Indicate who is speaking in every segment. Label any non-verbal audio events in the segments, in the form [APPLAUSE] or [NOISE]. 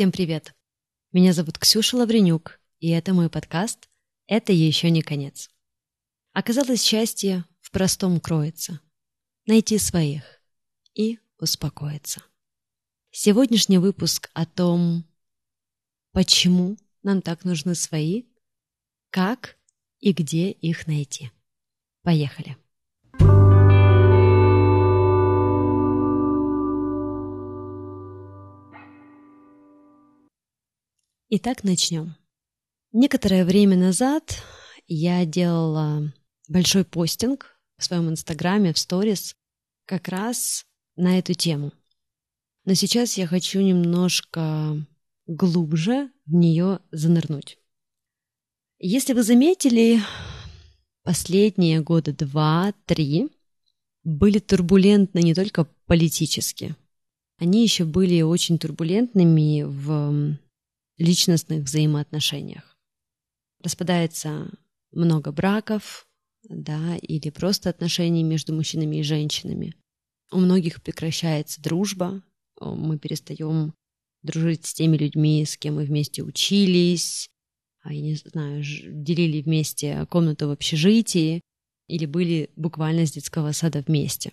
Speaker 1: Всем привет! Меня зовут Ксюша Лавренюк, и это мой подкаст «Это еще не конец». Оказалось, счастье в простом кроется. Найти своих и успокоиться. Сегодняшний выпуск о том, почему нам так нужны свои, как и где их найти. Поехали! Итак, начнем. Некоторое время назад я делала большой постинг в своем инстаграме, в сторис, как раз на эту тему. Но сейчас я хочу немножко глубже в нее занырнуть. Если вы заметили, последние года два-три были турбулентны не только политически, они еще были очень турбулентными в личностных взаимоотношениях. Распадается много браков, да, или просто отношений между мужчинами и женщинами. У многих прекращается дружба, мы перестаем дружить с теми людьми, с кем мы вместе учились, а, я не знаю, делили вместе комнату в общежитии или были буквально с детского сада вместе.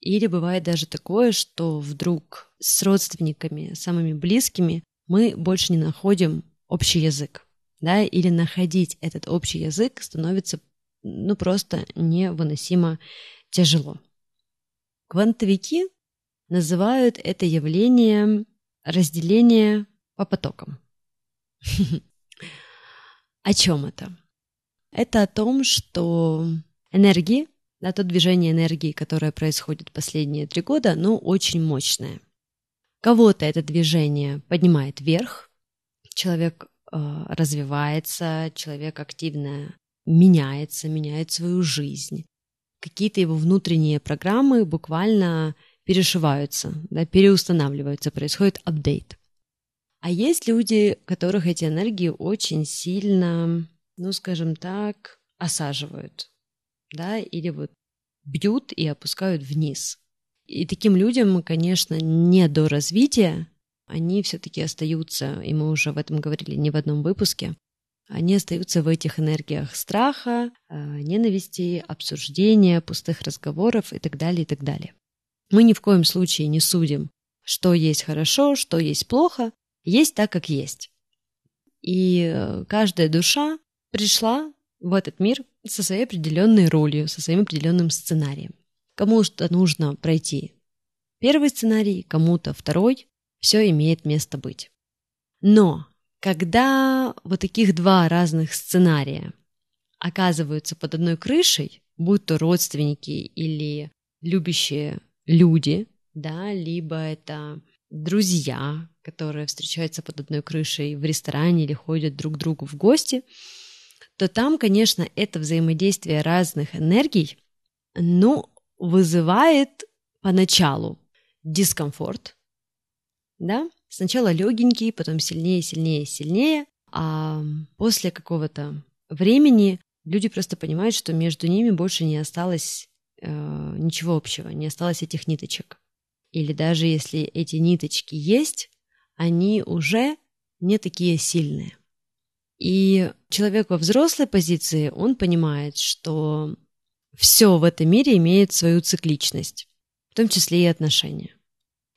Speaker 1: Или бывает даже такое, что вдруг с родственниками, самыми близкими, мы больше не находим общий язык, да, или находить этот общий язык становится, ну, просто невыносимо тяжело. Квантовики называют это явление разделение по потокам. [LAUGHS] О чем это? Это о том, что энергии, да, то движение энергии, которое происходит последние три года, оно очень мощное. Кого-то это движение поднимает вверх, человек э, развивается, человек активно меняется, меняет свою жизнь. Какие-то его внутренние программы буквально перешиваются, да, переустанавливаются, происходит апдейт. А есть люди, которых эти энергии очень сильно, ну, скажем так, осаживают, да, или вот бьют и опускают вниз. И таким людям, конечно, не до развития, они все-таки остаются, и мы уже в этом говорили не в одном выпуске, они остаются в этих энергиях страха, э, ненависти, обсуждения, пустых разговоров и так далее, и так далее. Мы ни в коем случае не судим, что есть хорошо, что есть плохо, есть так, как есть. И э, каждая душа пришла в этот мир со своей определенной ролью, со своим определенным сценарием. Кому-то нужно пройти первый сценарий, кому-то второй. Все имеет место быть. Но когда вот таких два разных сценария оказываются под одной крышей, будь то родственники или любящие люди, да, либо это друзья, которые встречаются под одной крышей в ресторане или ходят друг к другу в гости, то там, конечно, это взаимодействие разных энергий, ну, вызывает поначалу дискомфорт, да, сначала легенький, потом сильнее, сильнее, сильнее, а после какого-то времени люди просто понимают, что между ними больше не осталось э, ничего общего, не осталось этих ниточек. Или даже если эти ниточки есть, они уже не такие сильные. И человек во взрослой позиции, он понимает, что все в этом мире имеет свою цикличность, в том числе и отношения.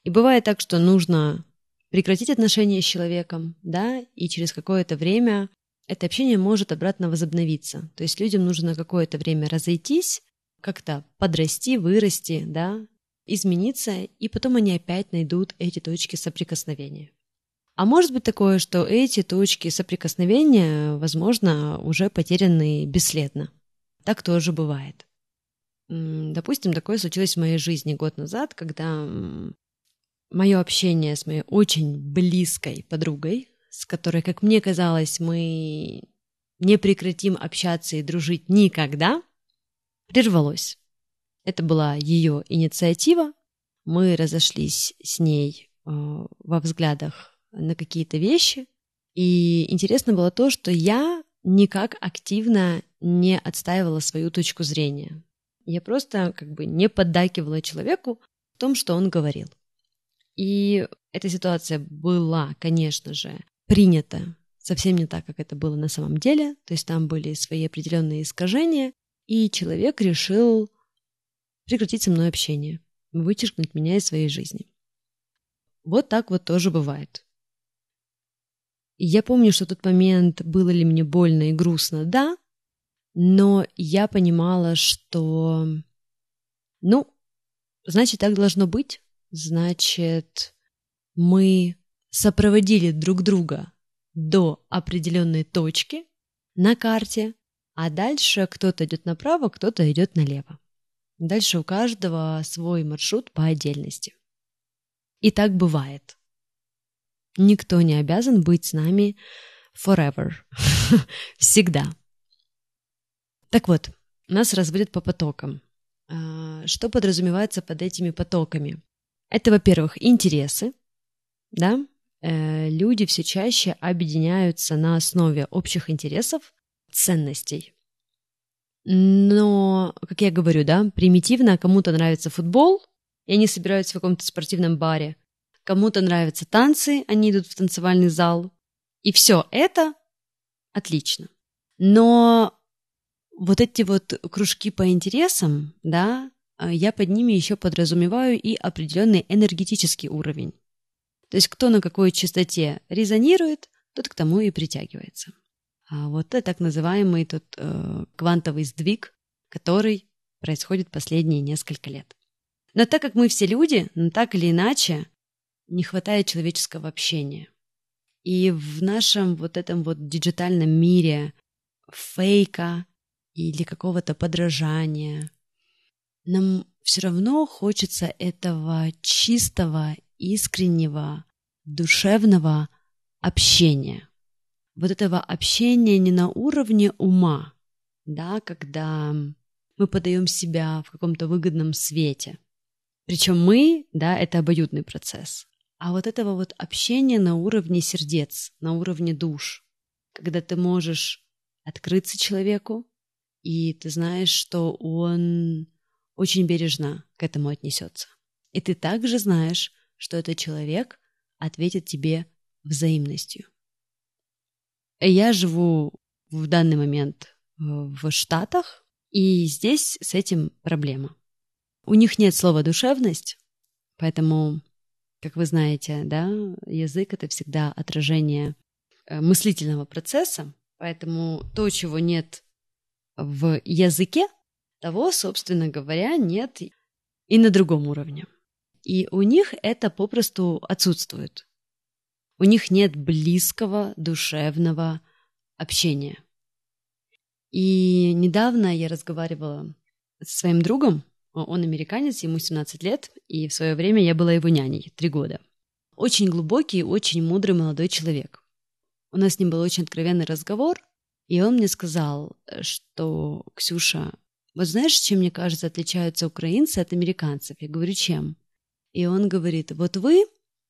Speaker 1: И бывает так, что нужно прекратить отношения с человеком, да, и через какое-то время это общение может обратно возобновиться. То есть людям нужно какое-то время разойтись, как-то подрасти, вырасти, да, измениться, и потом они опять найдут эти точки соприкосновения. А может быть такое, что эти точки соприкосновения, возможно, уже потеряны бесследно. Так тоже бывает. Допустим, такое случилось в моей жизни год назад, когда мое общение с моей очень близкой подругой, с которой, как мне казалось, мы не прекратим общаться и дружить никогда, прервалось. Это была ее инициатива. Мы разошлись с ней э, во взглядах на какие-то вещи. И интересно было то, что я никак активно не отстаивала свою точку зрения. Я просто как бы не поддакивала человеку в том, что он говорил. И эта ситуация была, конечно же, принята совсем не так, как это было на самом деле, то есть там были свои определенные искажения, и человек решил прекратить со мной общение, вычеркнуть меня из своей жизни. Вот так вот тоже бывает. Я помню, что в тот момент было ли мне больно и грустно, да, но я понимала, что, ну, значит, так должно быть, значит, мы сопроводили друг друга до определенной точки на карте, а дальше кто-то идет направо, кто-то идет налево. Дальше у каждого свой маршрут по отдельности. И так бывает. Никто не обязан быть с нами forever. [LAUGHS] Всегда. Так вот, нас разводят по потокам. А, что подразумевается под этими потоками? Это, во-первых, интересы, да, э, люди все чаще объединяются на основе общих интересов, ценностей. Но, как я говорю, да, примитивно кому-то нравится футбол, и они собираются в каком-то спортивном баре. Кому-то нравятся танцы, они идут в танцевальный зал. И все это отлично. Но вот эти вот кружки по интересам, да, я под ними еще подразумеваю и определенный энергетический уровень. То есть кто на какой частоте резонирует, тот к тому и притягивается. А вот это так называемый тот э, квантовый сдвиг, который происходит последние несколько лет. Но так как мы все люди, ну, так или иначе, не хватает человеческого общения. И в нашем вот этом вот диджитальном мире фейка или какого-то подражания, нам все равно хочется этого чистого искреннего, душевного общения. Вот этого общения не на уровне ума, да, когда мы подаем себя в каком-то выгодном свете. Причем мы, да, это обоюдный процесс. А вот этого вот общения на уровне сердец, на уровне душ, когда ты можешь открыться человеку, и ты знаешь, что он очень бережно к этому отнесется. И ты также знаешь, что этот человек ответит тебе взаимностью. Я живу в данный момент э, в Штатах, и здесь с этим проблема. У них нет слова «душевность», поэтому, как вы знаете, да, язык — это всегда отражение э, мыслительного процесса, поэтому то, чего нет в языке, того, собственно говоря, нет и на другом уровне. И у них это попросту отсутствует. У них нет близкого душевного общения. И недавно я разговаривала со своим другом, он американец, ему 17 лет, и в свое время я была его няней, три года. Очень глубокий, очень мудрый молодой человек. У нас с ним был очень откровенный разговор, и он мне сказал, что, Ксюша, вот знаешь, чем, мне кажется, отличаются украинцы от американцев? Я говорю, чем? И он говорит, вот вы,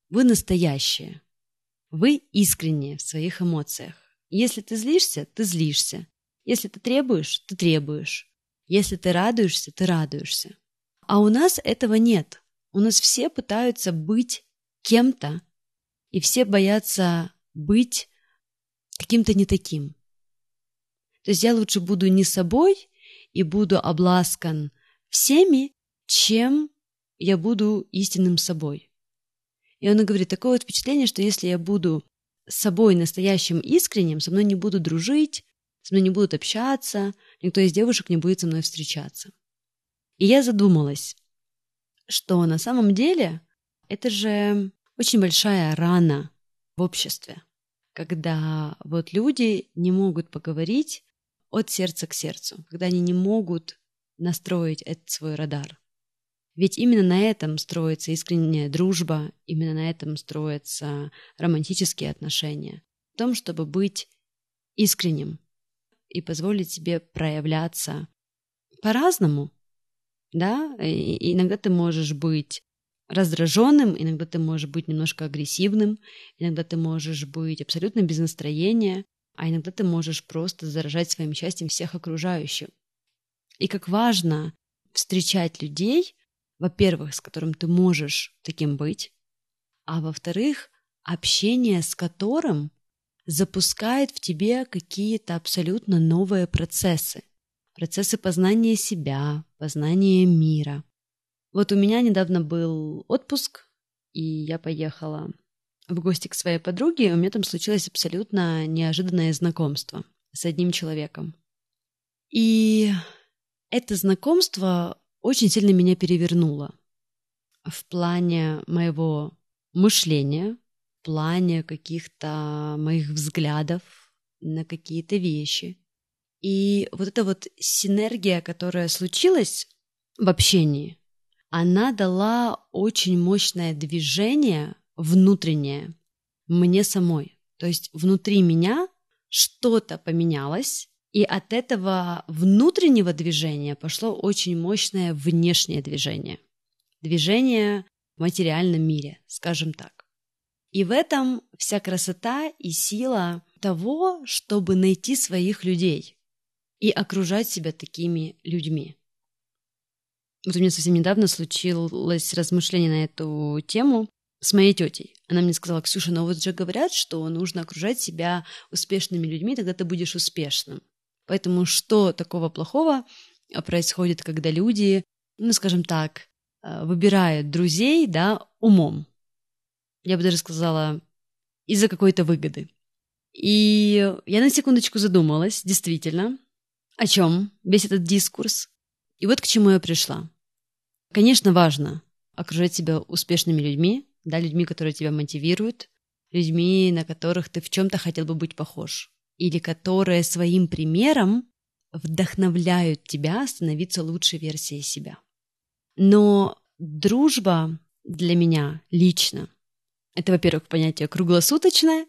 Speaker 1: вы настоящие, вы искренние в своих эмоциях. Если ты злишься, ты злишься. Если ты требуешь, ты требуешь. Если ты радуешься, ты радуешься. А у нас этого нет. У нас все пытаются быть кем-то, и все боятся быть каким-то не таким. То есть я лучше буду не собой и буду обласкан всеми, чем я буду истинным собой. И он говорит, такое вот впечатление, что если я буду собой настоящим искренним, со мной не будут дружить, со мной не будут общаться, никто из девушек не будет со мной встречаться. И я задумалась, что на самом деле это же очень большая рана в обществе, когда вот люди не могут поговорить от сердца к сердцу, когда они не могут настроить этот свой радар. Ведь именно на этом строится искренняя дружба, именно на этом строятся романтические отношения. В том, чтобы быть искренним и позволить себе проявляться по-разному. Да, и иногда ты можешь быть раздраженным, иногда ты можешь быть немножко агрессивным, иногда ты можешь быть абсолютно без настроения, а иногда ты можешь просто заражать своим счастьем всех окружающих. И как важно встречать людей, во-первых, с которым ты можешь таким быть, а во-вторых, общение с которым запускает в тебе какие-то абсолютно новые процессы. Процессы познания себя, познания мира. Вот у меня недавно был отпуск, и я поехала в гости к своей подруге, и у меня там случилось абсолютно неожиданное знакомство с одним человеком. И это знакомство очень сильно меня перевернуло в плане моего мышления, плане каких-то моих взглядов на какие-то вещи. И вот эта вот синергия, которая случилась в общении, она дала очень мощное движение внутреннее мне самой. То есть внутри меня что-то поменялось, и от этого внутреннего движения пошло очень мощное внешнее движение. Движение в материальном мире, скажем так. И в этом вся красота и сила того, чтобы найти своих людей и окружать себя такими людьми. Вот у меня совсем недавно случилось размышление на эту тему с моей тетей. Она мне сказала, Ксюша, но вот же говорят, что нужно окружать себя успешными людьми, тогда ты будешь успешным. Поэтому что такого плохого происходит, когда люди, ну, скажем так, э, выбирают друзей, да, умом? Я бы даже сказала, из-за какой-то выгоды. И я на секундочку задумалась, действительно, о чем весь этот дискурс. И вот к чему я пришла. Конечно, важно окружать себя успешными людьми, да, людьми, которые тебя мотивируют, людьми, на которых ты в чем-то хотел бы быть похож, или которые своим примером вдохновляют тебя становиться лучшей версией себя. Но дружба для меня лично – это, во-первых, понятие круглосуточное,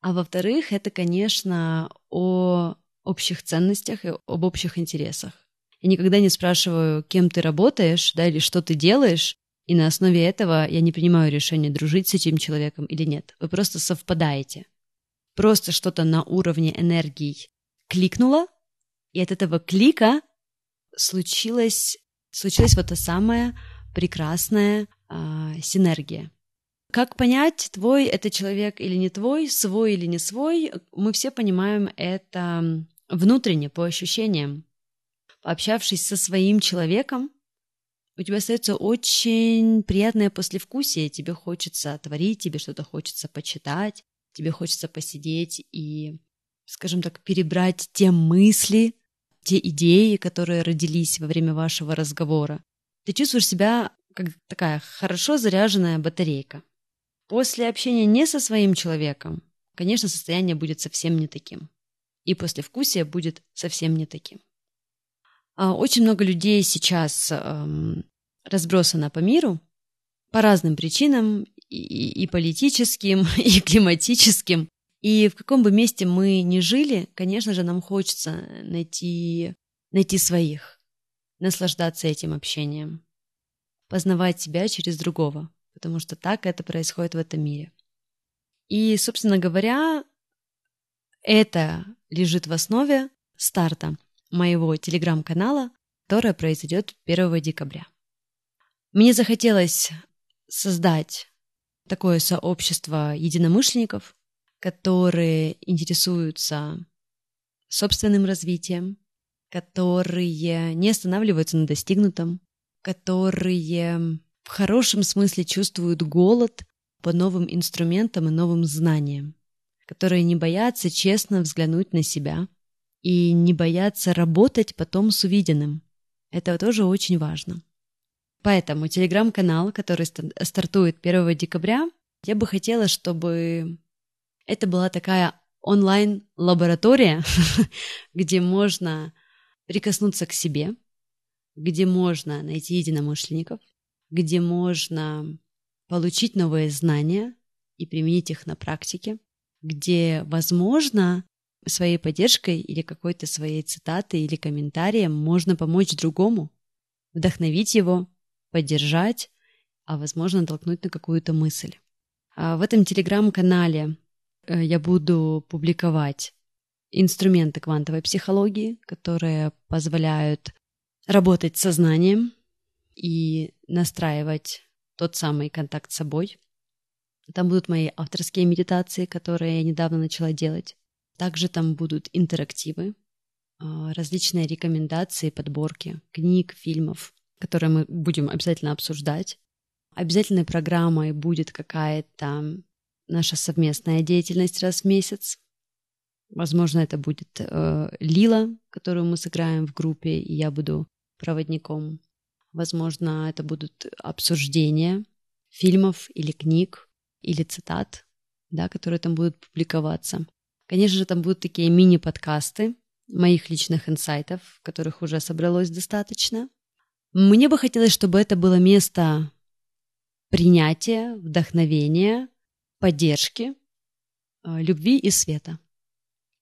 Speaker 1: а во-вторых, это, конечно, о общих ценностях и об общих интересах. Я никогда не спрашиваю, кем ты работаешь, да, или что ты делаешь, и на основе этого я не принимаю решение, дружить с этим человеком или нет. Вы просто совпадаете. Просто что-то на уровне энергий кликнуло, и от этого клика случилась, случилась вот та самая прекрасная э, синергия. Как понять, твой это человек или не твой, свой или не свой, мы все понимаем это внутренне, по ощущениям пообщавшись со своим человеком, у тебя остается очень приятное послевкусие. Тебе хочется творить, тебе что-то хочется почитать, тебе хочется посидеть и, скажем так, перебрать те мысли, те идеи, которые родились во время вашего разговора. Ты чувствуешь себя как такая хорошо заряженная батарейка. После общения не со своим человеком, конечно, состояние будет совсем не таким. И послевкусие будет совсем не таким. А, очень много людей сейчас эм, разбросано по миру по разным причинам, и, и политическим, [LAUGHS] и климатическим. И в каком бы месте мы ни жили, конечно же, нам хочется найти, найти своих, наслаждаться этим общением, познавать себя через другого, потому что так это происходит в этом мире. И, собственно говоря, это лежит в основе старта моего телеграм-канала, которая произойдет 1 декабря. Мне захотелось создать такое сообщество единомышленников, которые интересуются собственным развитием, которые не останавливаются на достигнутом, которые в хорошем смысле чувствуют голод по новым инструментам и новым знаниям, которые не боятся честно взглянуть на себя, и не бояться работать потом с увиденным. Это тоже очень важно. Поэтому телеграм-канал, который стартует 1 декабря, я бы хотела, чтобы это была такая онлайн-лаборатория, [LAUGHS] где можно прикоснуться к себе, где можно найти единомышленников, где можно получить новые знания и применить их на практике, где, возможно, своей поддержкой или какой-то своей цитатой или комментарием можно помочь другому, вдохновить его, поддержать, а возможно толкнуть на какую-то мысль. А в этом телеграм-канале э, я буду публиковать инструменты квантовой психологии, которые позволяют работать с сознанием и настраивать тот самый контакт с собой. Там будут мои авторские медитации, которые я недавно начала делать. Также там будут интерактивы, а, различные рекомендации, подборки книг, фильмов, которые мы будем обязательно обсуждать. Обязательной программой будет какая-то наша совместная деятельность раз в месяц. Возможно, это будет э, Лила, которую мы сыграем в группе, и я буду проводником. Возможно, это будут обсуждения фильмов или книг, или цитат, да, которые там будут публиковаться. Конечно же, там будут такие мини-подкасты моих личных инсайтов, которых уже собралось достаточно. Мне бы хотелось, чтобы это было место принятия, вдохновения, поддержки, э, любви и света.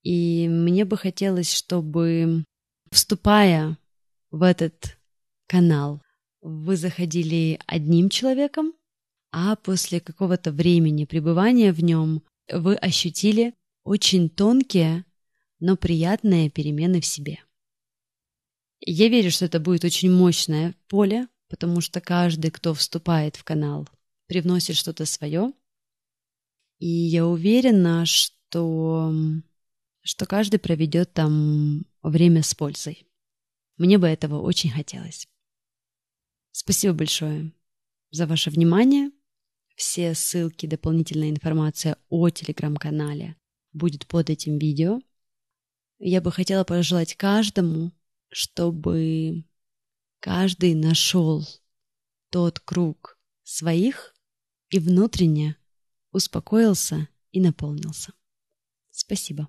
Speaker 1: И мне бы хотелось, чтобы, вступая в этот канал, вы заходили одним человеком, а после какого-то времени пребывания в нем вы ощутили очень тонкие, но приятные перемены в себе. Я верю, что это будет очень мощное поле, потому что каждый, кто вступает в канал, привносит что-то свое. И я уверена, что, что каждый проведет там время с пользой. Мне бы этого очень хотелось. Спасибо большое за ваше внимание. Все ссылки, дополнительная информация о телеграм-канале будет под этим видео. Я бы хотела пожелать каждому, чтобы каждый нашел тот круг своих и внутренне успокоился и наполнился. Спасибо.